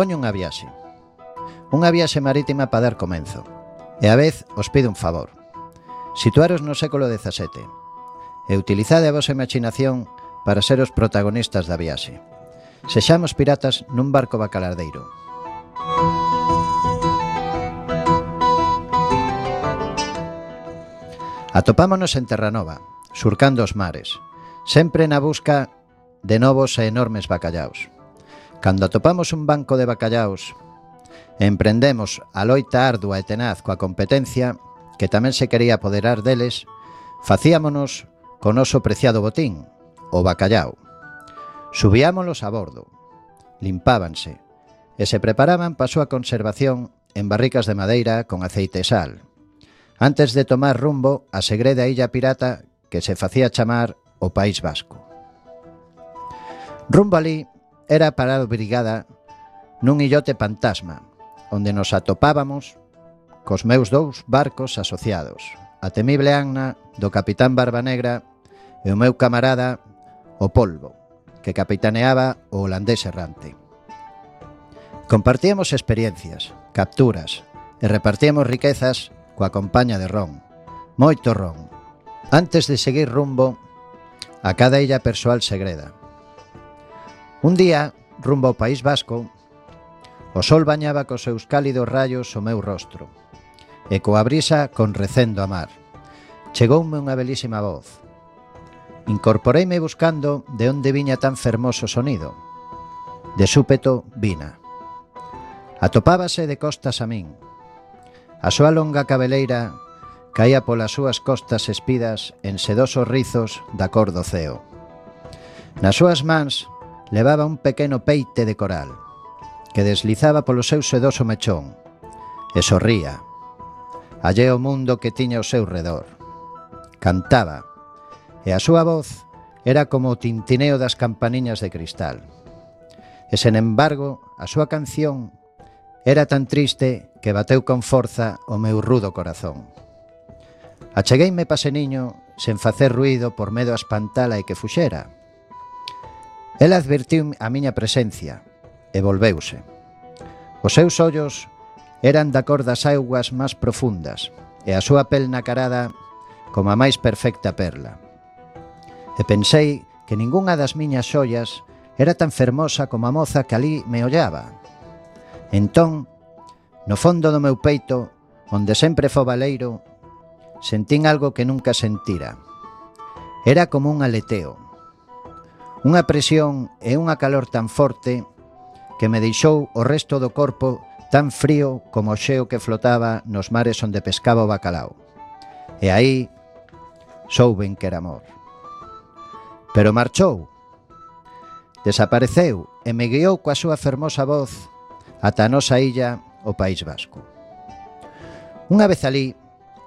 Propoño unha viaxe. Unha viaxe marítima para dar comenzo. E a vez os pido un favor. Situaros no século XVII. E utilizade a vosa imaginación para ser os protagonistas da viaxe. Sexamos piratas nun barco bacalardeiro. Atopámonos en Terranova, surcando os mares, sempre na busca de novos e enormes bacallaos. Cando atopamos un banco de bacallaos e emprendemos a loita ardua e tenaz coa competencia, que tamén se quería apoderar deles, facíamonos con noso preciado botín, o bacallao. Subíamolos a bordo, limpábanse, e se preparaban para a súa conservación en barricas de madeira con aceite e sal, antes de tomar rumbo a segreda illa pirata que se facía chamar o País Vasco. Rumbo ali era para a brigada nun illote fantasma, onde nos atopábamos cos meus dous barcos asociados, a temible Anna do capitán Barbanegra e o meu camarada o Polvo, que capitaneaba o holandés errante. Compartíamos experiencias, capturas e repartíamos riquezas coa compaña de ron, moito ron. Antes de seguir rumbo a cada illa persoal segreda, Un día, rumbo ao País Vasco, o sol bañaba cos seus cálidos rayos o meu rostro e coa brisa con recendo a mar. Chegoume unha belísima voz. Incorporeime buscando de onde viña tan fermoso sonido. De súpeto vina. Atopábase de costas a min. A súa longa cabeleira caía polas súas costas espidas en sedosos rizos da cor do ceo. Nas súas mans levaba un pequeno peite de coral que deslizaba polo seu sedoso mechón e sorría. Allé o mundo que tiña ao seu redor. Cantaba e a súa voz era como o tintineo das campaniñas de cristal. E sen embargo, a súa canción era tan triste que bateu con forza o meu rudo corazón. Achegueime paseniño sen facer ruido por medo a espantala e que fuxera, Ela advertiu a miña presencia e volveuse. Os seus ollos eran da cor das augas máis profundas e a súa pel nacarada como a máis perfecta perla. E pensei que ningunha das miñas xollas era tan fermosa como a moza que ali me ollaba. Entón, no fondo do meu peito, onde sempre fo baleiro, sentín algo que nunca sentira. Era como un aleteo, Unha presión e unha calor tan forte que me deixou o resto do corpo tan frío como o xeo que flotaba nos mares onde pescaba o bacalao. E aí souben que era amor. Pero marchou, desapareceu e me guiou coa súa fermosa voz ata a nosa illa, o País Vasco. Unha vez alí,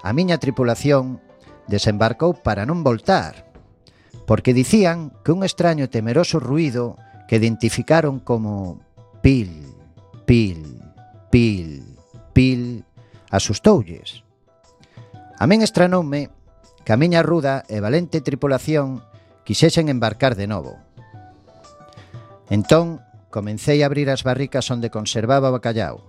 a miña tripulación desembarcou para non voltar, porque dicían que un extraño e temeroso ruido que identificaron como pil, pil, pil, pil, asustoulles. A min estranoume que a miña ruda e valente tripulación quixesen embarcar de novo. Entón, comecei a abrir as barricas onde conservaba o bacallao,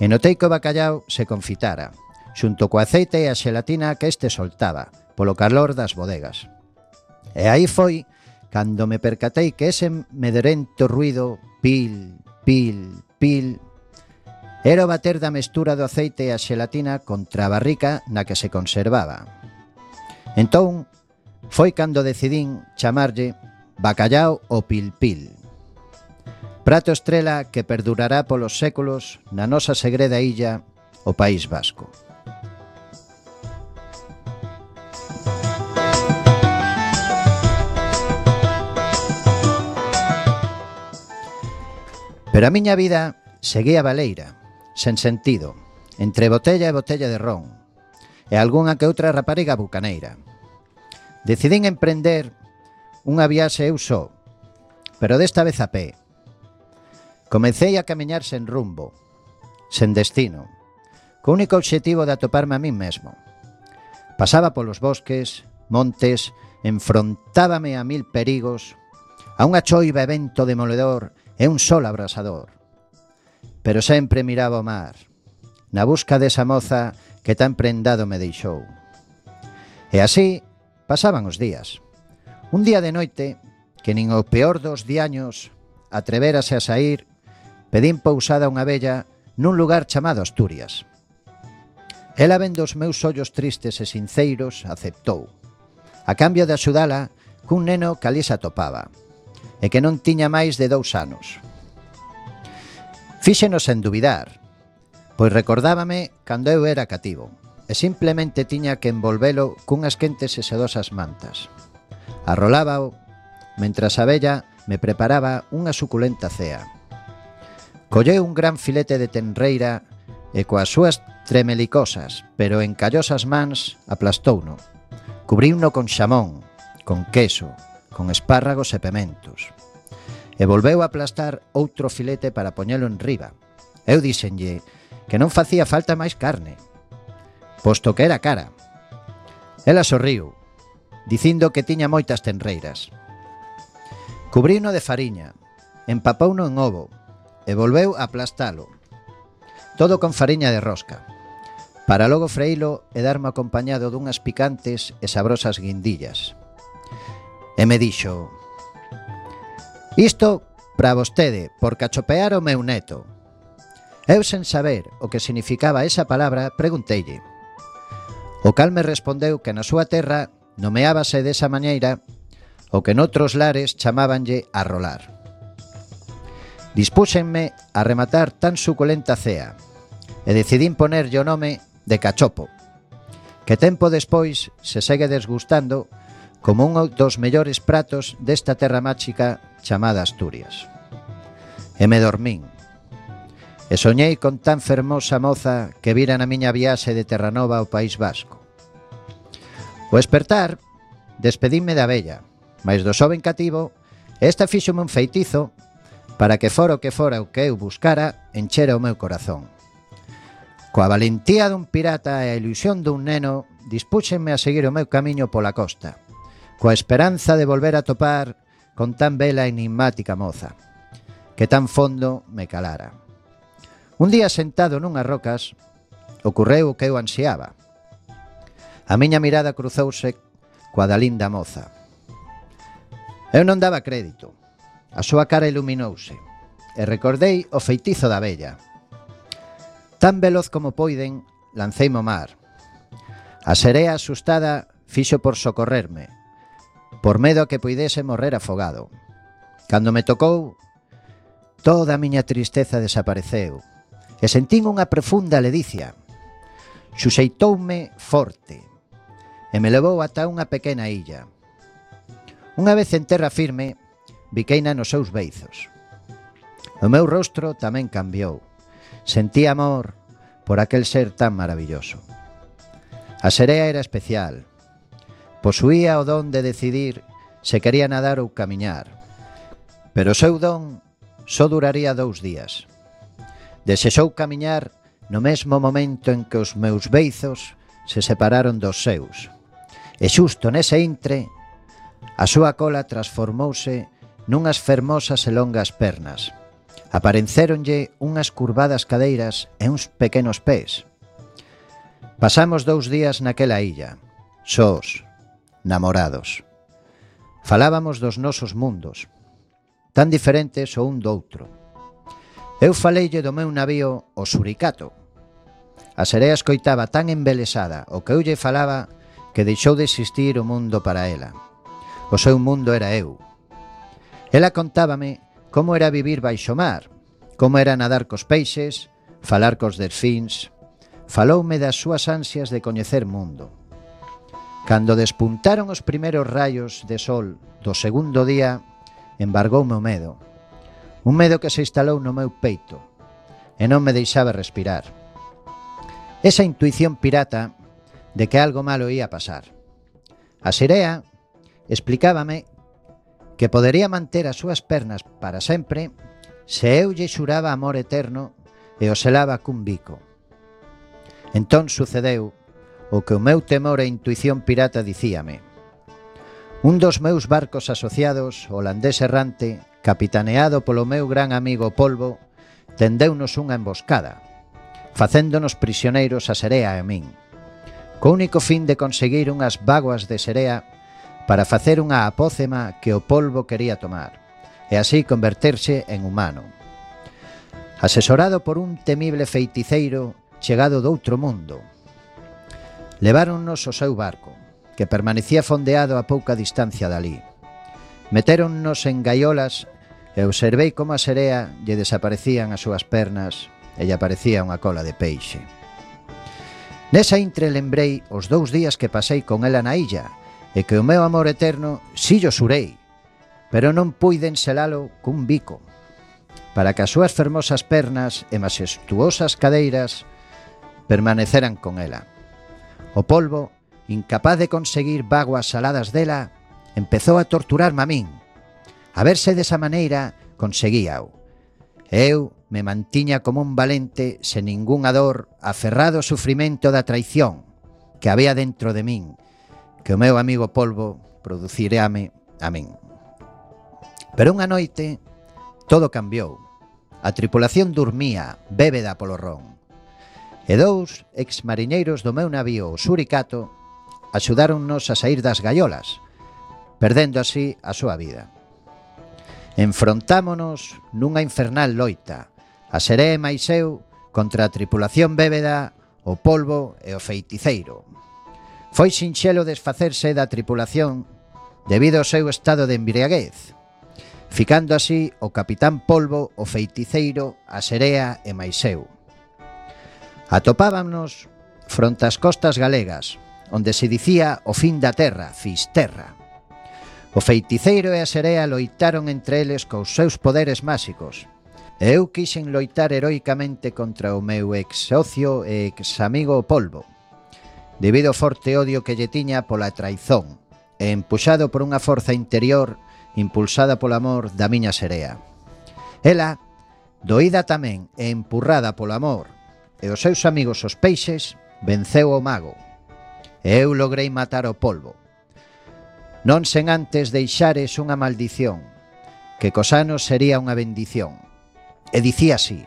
e notei que o bacallao se confitara, xunto co aceite e a xelatina que este soltaba, polo calor das bodegas. E aí foi cando me percatei que ese medrento ruido pil, pil, pil era o bater da mestura do aceite e a xelatina contra a barrica na que se conservaba. Entón, foi cando decidín chamarlle bacallao o pil pil. Prato estrela que perdurará polos séculos na nosa segreda illa, o País Vasco. Pero a miña vida seguía baleira, sen sentido, entre botella e botella de ron, e algunha que outra rapariga bucaneira. Decidín emprender unha viaxe eu só, pero desta vez a pé. Comecei a camiñar sen rumbo, sen destino, co único obxectivo de atoparme a mí mesmo. Pasaba polos bosques, montes, enfrontábame a mil perigos, a unha choiva evento demoledor e un sol abrasador. Pero sempre miraba o mar, na busca desa moza que tan prendado me deixou. E así pasaban os días. Un día de noite, que nin o peor dos diaños atreverase a sair, pedín pousada unha bella nun lugar chamado Asturias. Ela vendo os meus ollos tristes e sinceiros, aceptou. A cambio de axudala, cun neno que ali se atopaba e que non tiña máis de dous anos. Fíxenos en dubidar, pois recordábame cando eu era cativo e simplemente tiña que envolvelo cunhas quentes e sedosas mantas. Arrolábao, mentras a vella me preparaba unha suculenta cea. Colleu un gran filete de tenreira e coas súas tremelicosas, pero encallosas mans, aplastouno. Cubriuno con xamón, con queso, con espárragos e pementos. E volveu a aplastar outro filete para poñelo en riba. Eu dixenlle que non facía falta máis carne, posto que era cara. Ela sorriu, dicindo que tiña moitas tenreiras. Cubrino de fariña, empapouno en ovo e volveu a aplastalo. Todo con fariña de rosca para logo freilo e darme acompañado dunhas picantes e sabrosas guindillas. E me dixo Isto para vostede por cachopear o meu neto Eu sen saber o que significaba esa palabra pregunteille O cal me respondeu que na súa terra nomeábase desa maneira o que noutros lares chamábanlle rolar. Dispúxenme a rematar tan suculenta cea e decidín ponerlle o nome de cachopo, que tempo despois se segue desgustando como un dos mellores pratos desta terra máxica chamada Asturias. E me dormín. E soñei con tan fermosa moza que vira na miña viaxe de Terranova ao País Vasco. O espertar, despedíme da bella, mas do xoven cativo, esta fíxome un feitizo para que fora o que fora o que eu buscara, enchera o meu corazón. Coa valentía dun pirata e a ilusión dun neno, dispúxenme a seguir o meu camiño pola costa coa esperanza de volver a topar con tan bela e enigmática moza, que tan fondo me calara. Un día sentado nunhas rocas, ocorreu o que eu ansiaba. A miña mirada cruzouse coa da linda moza. Eu non daba crédito. A súa cara iluminouse e recordei o feitizo da bella. Tan veloz como poiden, lancei mo mar. A serea asustada fixo por socorrerme, por medo a que poidese morrer afogado. Cando me tocou, toda a miña tristeza desapareceu e sentín unha profunda ledicia. Xuxeitoume forte e me levou ata unha pequena illa. Unha vez en terra firme, biqueina nos seus beizos. O meu rostro tamén cambiou. Sentí amor por aquel ser tan maravilloso. A serea era especial, Posuía o don de decidir se quería nadar ou camiñar. Pero o seu don só duraría dous días. Desexou camiñar no mesmo momento en que os meus beizos se separaron dos seus. E xusto nese intre, a súa cola transformouse nunhas fermosas e longas pernas. Aparecéronlle unhas curvadas cadeiras e uns pequenos pés. Pasamos dous días naquela illa, sós, namorados. Falábamos dos nosos mundos, tan diferentes o un do outro. Eu faleille do meu navío o suricato. A serea escoitaba tan embelesada o que eu lle falaba que deixou de existir o mundo para ela. O seu mundo era eu. Ela contábame como era vivir baixo mar, como era nadar cos peixes, falar cos delfíns. Faloume das súas ansias de coñecer mundo. Cando despuntaron os primeiros rayos de sol do segundo día, embargoume o medo. Un medo que se instalou no meu peito e non me deixaba respirar. Esa intuición pirata de que algo malo ia pasar. A Sirea explicábame que podería manter as súas pernas para sempre se eu lle xuraba amor eterno e o selaba cun bico. Entón sucedeu o que o meu temor e intuición pirata dicíame. Un dos meus barcos asociados, holandés errante, capitaneado polo meu gran amigo Polvo, tendeunos unha emboscada, facéndonos prisioneiros a Serea e a min, co único fin de conseguir unhas vaguas de Serea para facer unha apócema que o polvo quería tomar, e así converterse en humano. Asesorado por un temible feiticeiro chegado do outro mundo, Leváronnos ao seu barco, que permanecía fondeado a pouca distancia dali. Metéronnos en gaiolas e observei como a serea lle desaparecían as súas pernas e lle aparecía unha cola de peixe. Nesa intre lembrei os dous días que pasei con ela na illa e que o meu amor eterno si yo surei, pero non puiden selalo cun bico, para que as súas fermosas pernas e majestuosas cadeiras permaneceran con ela. O polvo, incapaz de conseguir vaguas saladas dela, empezou a torturarme a min. A verse desa maneira, conseguíao. Eu me mantiña como un valente sen ningunha dor aferrado ao sufrimento da traición que había dentro de min, que o meu amigo polvo producireame a min. Pero unha noite todo cambiou. A tripulación dormía, bébeda polo ron e dous exmariñeiros do meu navío, o Suricato, axudáronnos a sair das gaiolas, perdendo así a súa vida. Enfrontámonos nunha infernal loita, a Seré e máis eu contra a tripulación bébeda, o polvo e o feiticeiro. Foi sinxelo desfacerse da tripulación debido ao seu estado de embriaguez, ficando así o capitán polvo, o feiticeiro, a Serea e máis eu. Atopábamos fronte ás costas galegas, onde se dicía o fin da terra, Fisterra. O feiticeiro e a serea loitaron entre eles cos seus poderes máxicos. E eu quixen loitar heroicamente contra o meu ex socio e ex amigo Polvo, debido ao forte odio que lle tiña pola traizón, e empuxado por unha forza interior impulsada polo amor da miña serea. Ela, doída tamén e empurrada polo amor, e os seus amigos os peixes, venceu o mago. E eu logrei matar o polvo. Non sen antes deixares unha maldición, que cos anos sería unha bendición. E dicía así,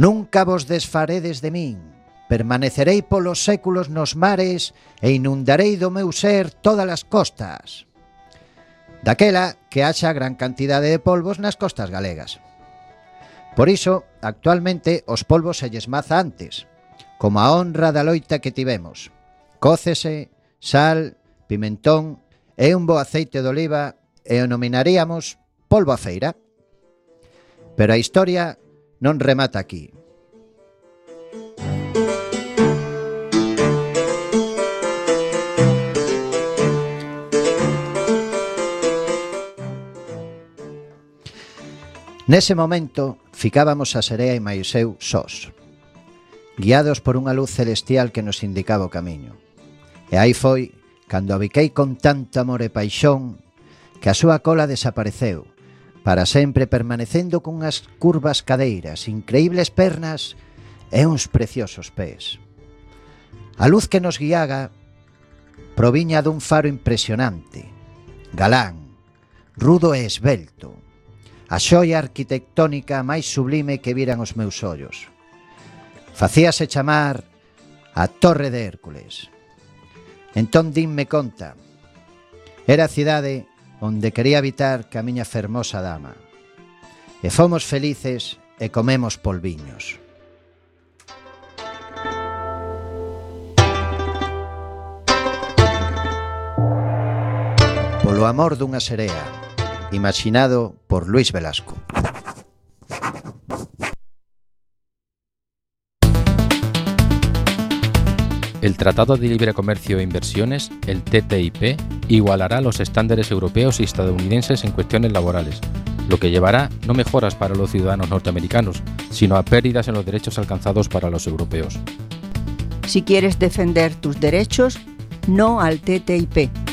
Nunca vos desfaredes de min, permanecerei polos séculos nos mares e inundarei do meu ser todas as costas. Daquela que haxa gran cantidade de polvos nas costas galegas. Por iso, actualmente, os polvos se lles maza antes, como a honra da loita que tivemos. Cócese, sal, pimentón e un bo aceite de oliva e o nominaríamos polvo a feira. Pero a historia non remata aquí. Nese momento, Ficábamos a serea e máis eu sós, guiados por unha luz celestial que nos indicaba o camiño. E aí foi, cando abiquei con tanto amor e paixón, que a súa cola desapareceu, para sempre permanecendo cunhas curvas cadeiras, increíbles pernas e uns preciosos pés. A luz que nos guiaga proviña dun faro impresionante, galán, rudo e esbelto, a xoia arquitectónica máis sublime que viran os meus ollos. Facíase chamar a Torre de Hércules. Entón dinme conta. Era a cidade onde quería habitar ca miña fermosa dama. E fomos felices e comemos polviños. Polo amor dunha serea, imaginado por Luis Velasco. El Tratado de Libre Comercio e Inversiones, el TTIP, igualará los estándares europeos y estadounidenses en cuestiones laborales, lo que llevará no mejoras para los ciudadanos norteamericanos, sino a pérdidas en los derechos alcanzados para los europeos. Si quieres defender tus derechos, no al TTIP.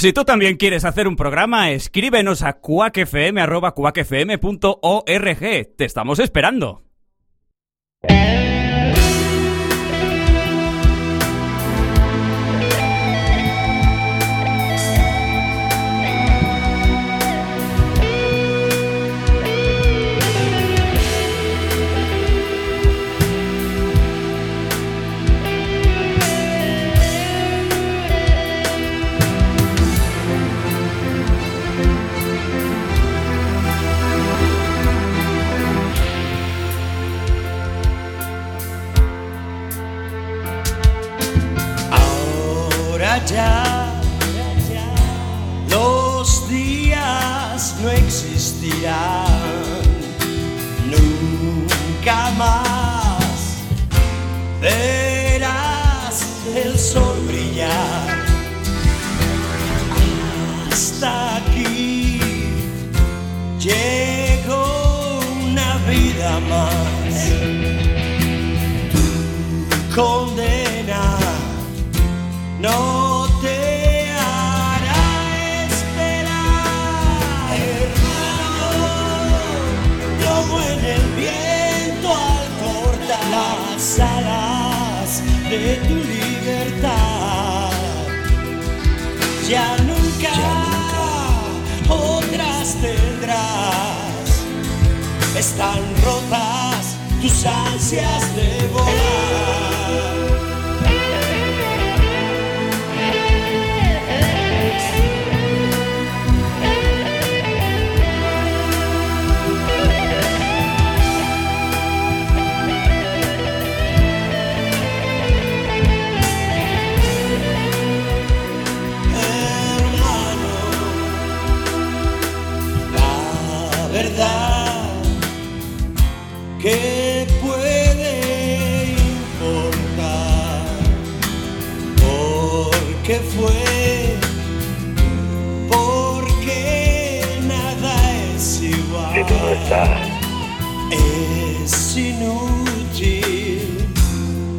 Si tú también quieres hacer un programa, escríbenos a cuacfm.org. Te estamos esperando. Ahora ya condena no te hará esperar, hermano, como en el viento al cortar las alas de tu libertad. Ya nunca, otras tendrás, están rotas ansias de volar. Porque fue, porque nada es igual. Es inútil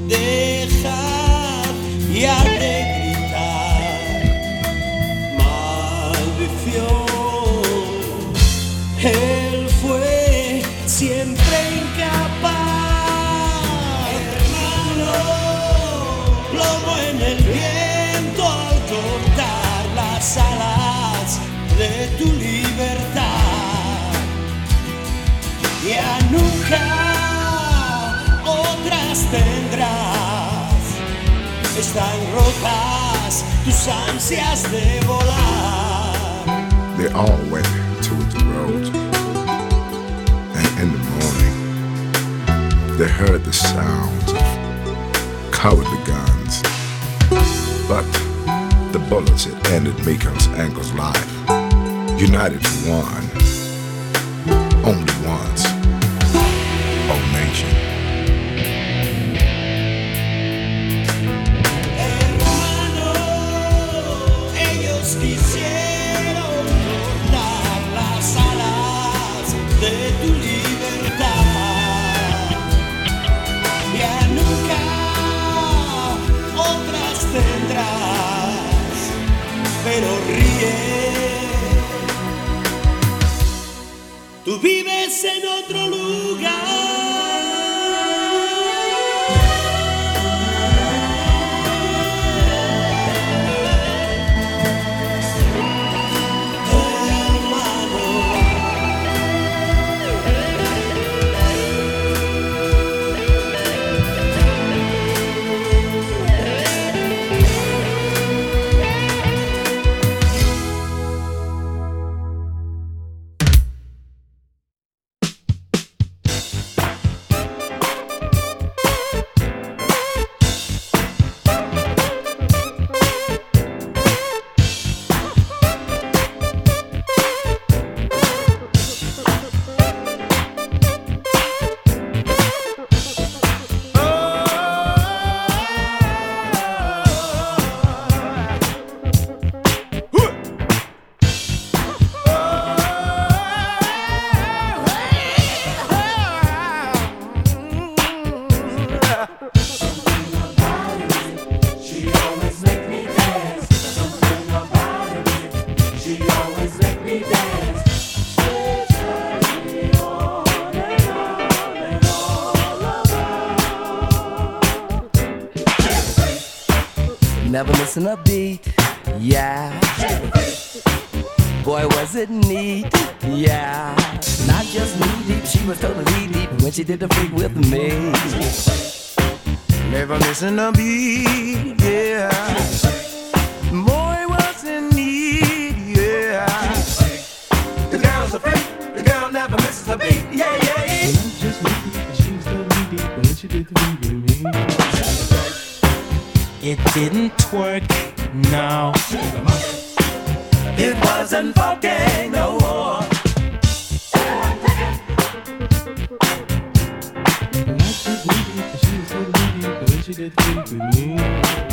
dejar ya de gritar maldición. Él están rotas tus ansias de volar. They all went towards the road. And in the morning, they heard the sounds of cowardly guns. But the bullets had ended Miko's ankle's life. United for one. missing a beat, yeah. Boy, was it neat, yeah. Not just knee deep, she was totally deep when she did the freak with me. Never missing a beat. sitting with me.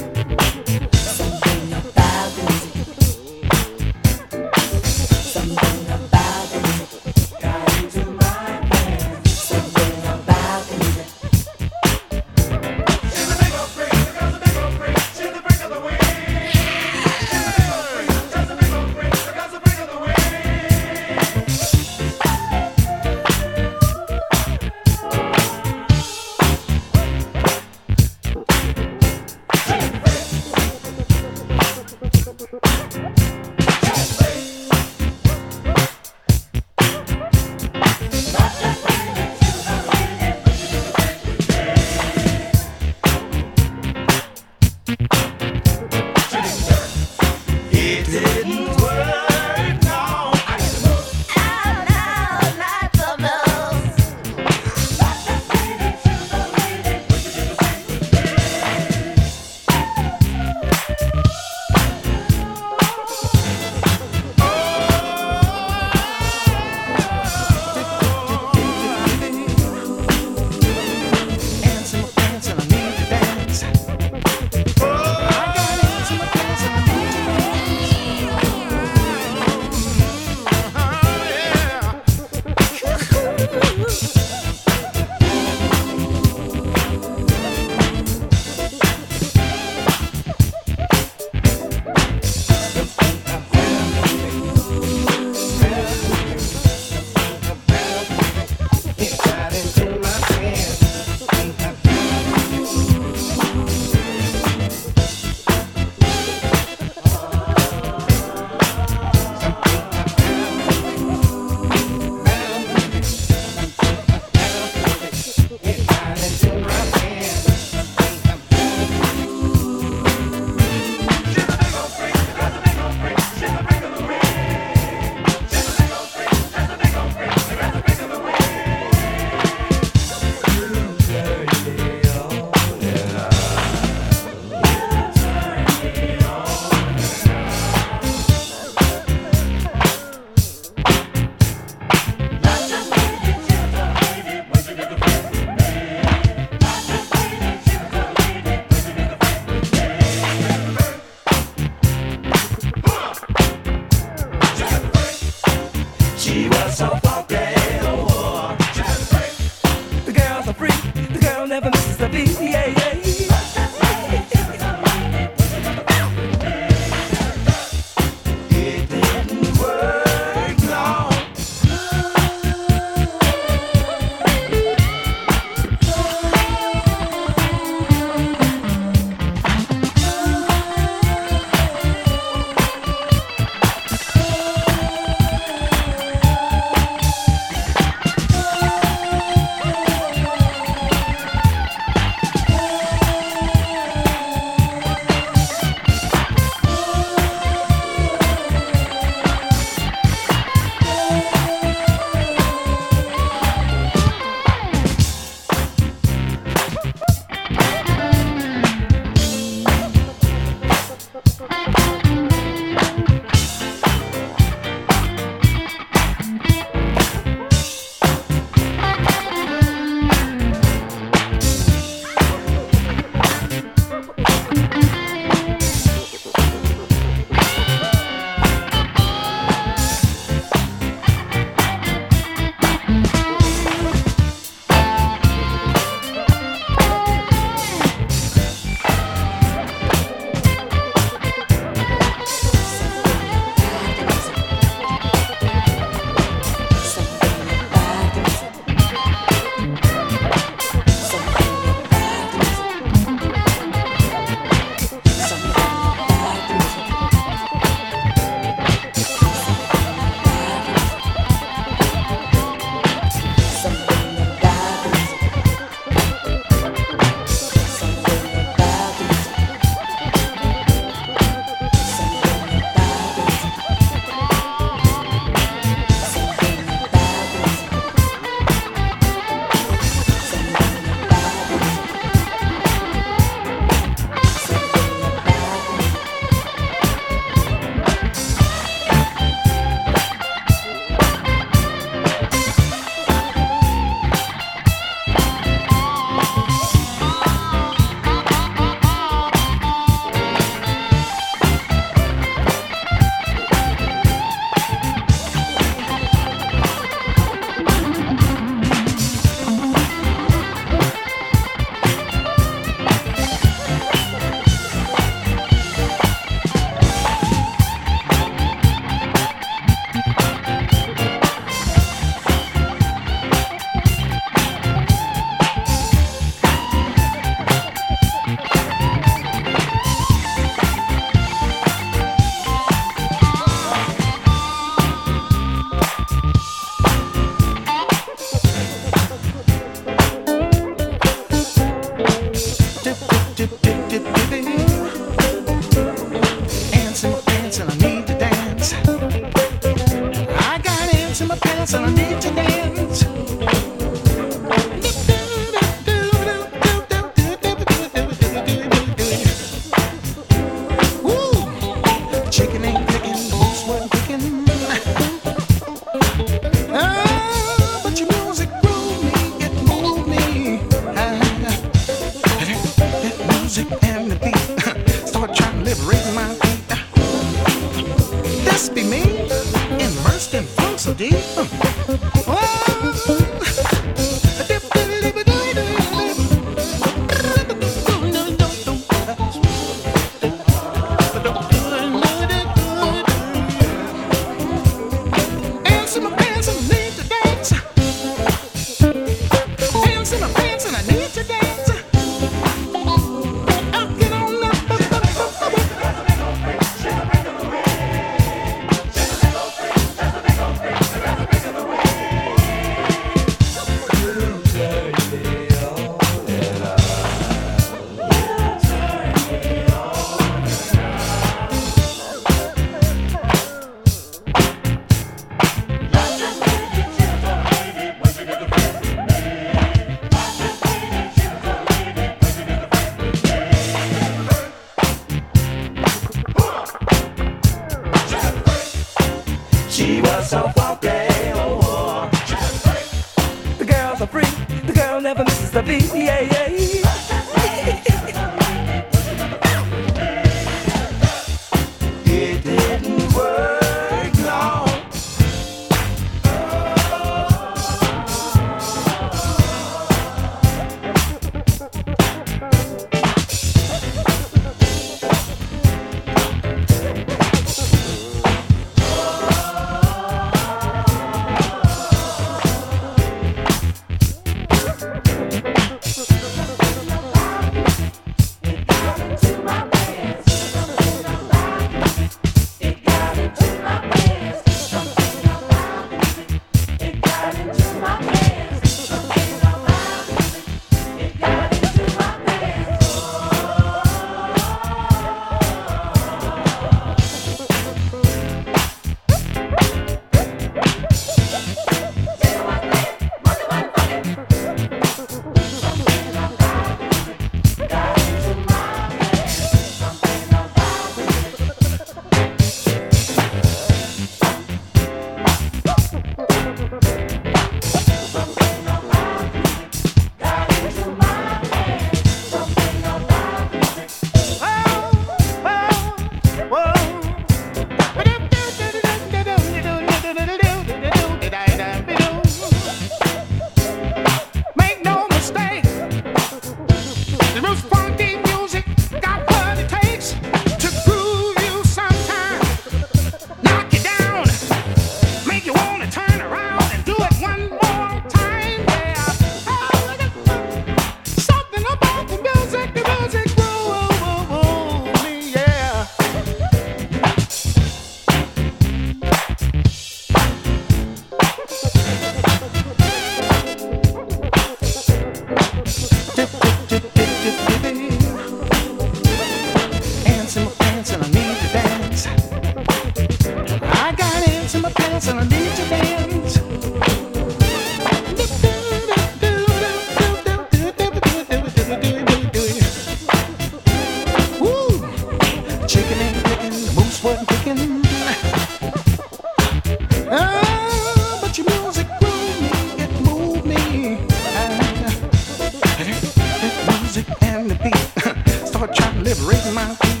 bang the beat. Start trying to liberate my feet.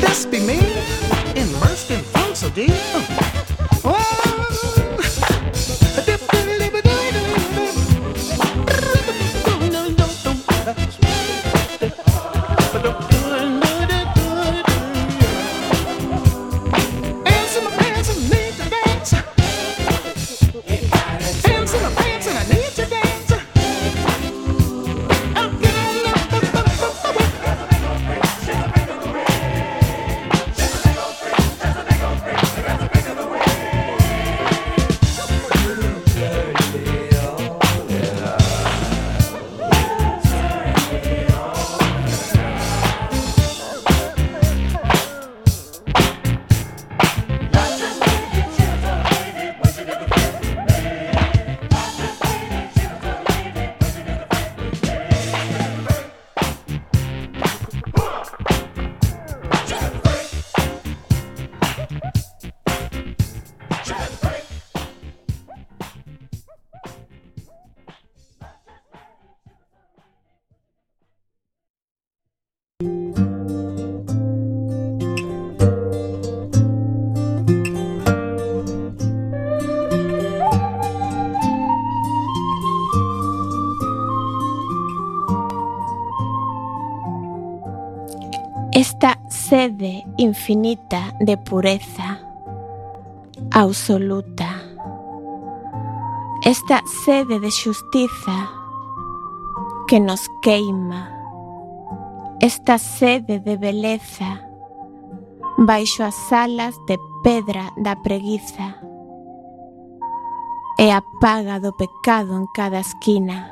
This be me, immersed in funk so deep. sede infinita de pureza absoluta. Esta sede de xustiza que nos queima. Esta sede de beleza baixo as alas de pedra da preguiza e a paga do pecado en cada esquina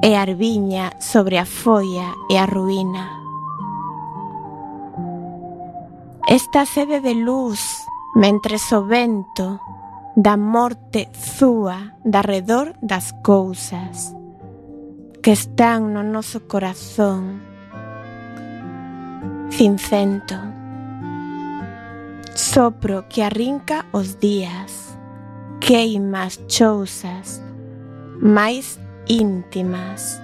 e a arviña sobre a folla e a ruína. Esta sede de luz mentre o vento da morte zúa darredor das cousas que están no noso corazón. Cincento. Sopro que arrinca os días, queima as chousas máis íntimas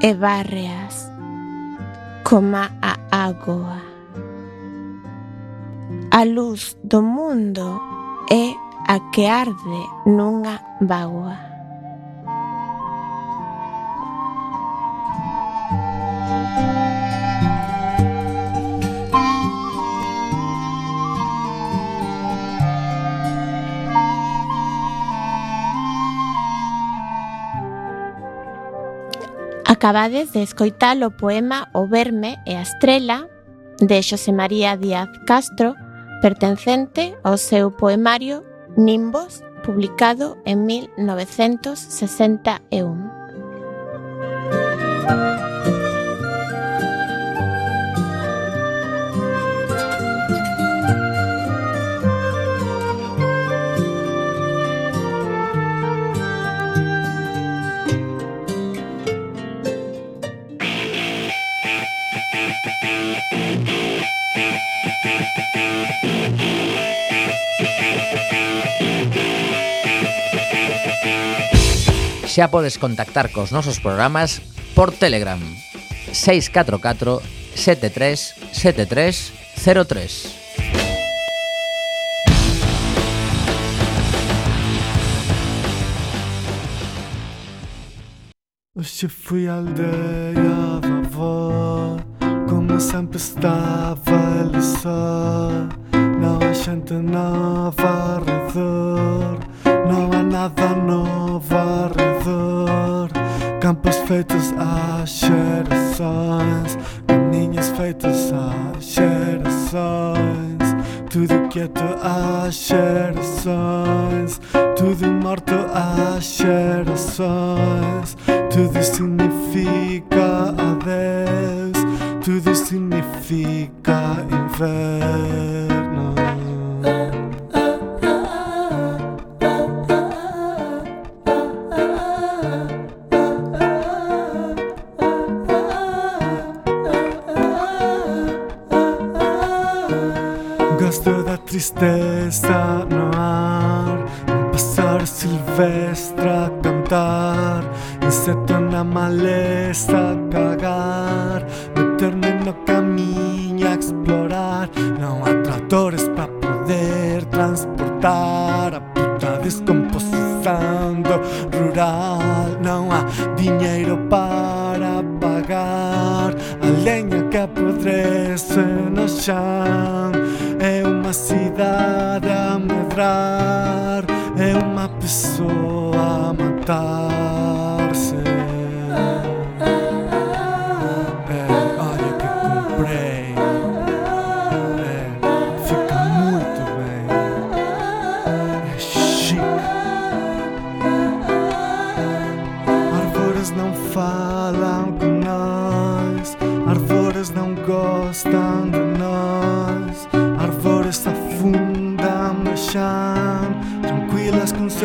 e bárreas coma a ágoa. A luz do mundo é a que arde nunha vagoa. Acabades de escoitar o poema O verme e a estrela de Xosé María Díaz Castro pertencente ao seu poemario Nimbos, publicado en 1961. Xa podes contactar cos nosos programas por Telegram. 644 73 73 03 Hoje fui à aldeia da avó Como sempre estava ali só Não há gente nova ao redor nada novo ao redor Campos feitos às gerações. Caminhos feitos às gerações. Tudo quieto às gerações. Tudo morto às gerações. Tudo significa adeus. Tudo significa inverno tristeza no ar Um pássaro silvestre a cantar. Receto na maleza cagar Meterme no camiño a explorar. Non há tratores para poder transportar A puta descomposición do rural. Non há diñeiro para pagar A leña que apodrece no xan É unha cidade a medrar. É unha pessoa a matarse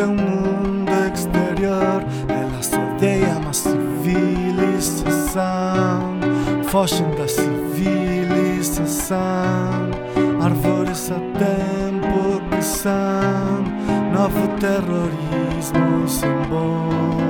Com seu mundo exterior. Elas odeiam a civilização Fogem da civilização Árvores a tempo que são Novo terrorismo sem bom